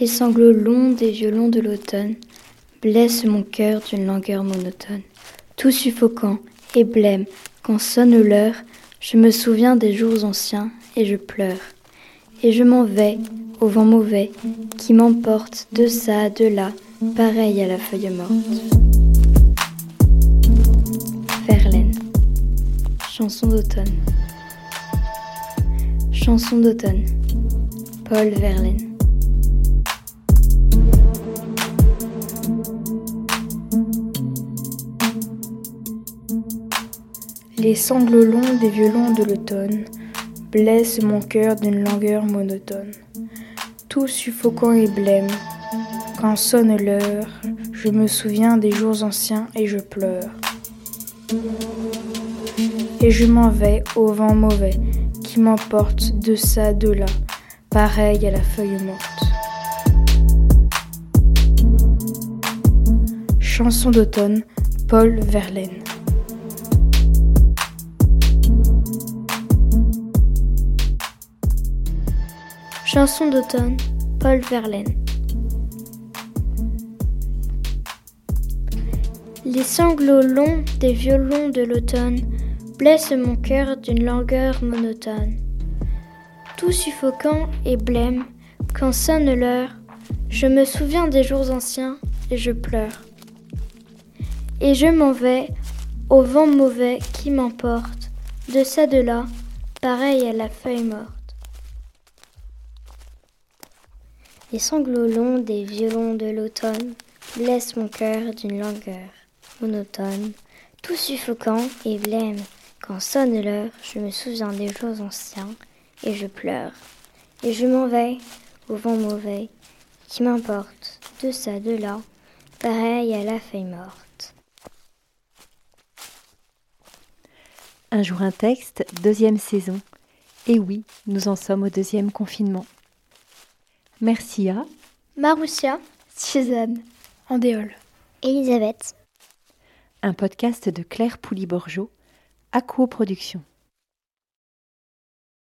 Les sanglots longs des violons de l'automne blessent mon cœur d'une langueur monotone. Tout suffocant et blême, quand sonne l'heure, je me souviens des jours anciens et je pleure. Et je m'en vais au vent mauvais qui m'emporte de ça, de là, pareil à la feuille morte. Verlaine. Chanson d'automne. Chanson d'automne. Paul Verlaine. Les sanglots longs des violons de l'automne blessent mon cœur d'une langueur monotone. Tout suffocant et blême, quand sonne l'heure, je me souviens des jours anciens et je pleure. Et je m'en vais au vent mauvais qui m'emporte de ça, de là, pareil à la feuille morte. Chanson d'automne, Paul Verlaine. Chanson d'automne, Paul Verlaine. Les sanglots longs des violons de l'automne blessent mon cœur d'une langueur monotone. Tout suffocant et blême, quand sonne l'heure, je me souviens des jours anciens et je pleure. Et je m'en vais au vent mauvais qui m'emporte, de ça de là, pareil à la feuille morte. Les sanglots longs des violons de l'automne blessent mon cœur d'une langueur monotone, tout suffocant et blême. Quand sonne l'heure, je me souviens des jours anciens et je pleure. Et je m'en vais au vent mauvais qui m'importe de ça, de là, pareil à la feuille morte. Un jour un texte, deuxième saison. Et oui, nous en sommes au deuxième confinement. Merci à Maroussia, Suzanne, Andéole, Elisabeth. Un podcast de Claire Pouly-Borgeot, à coproduction.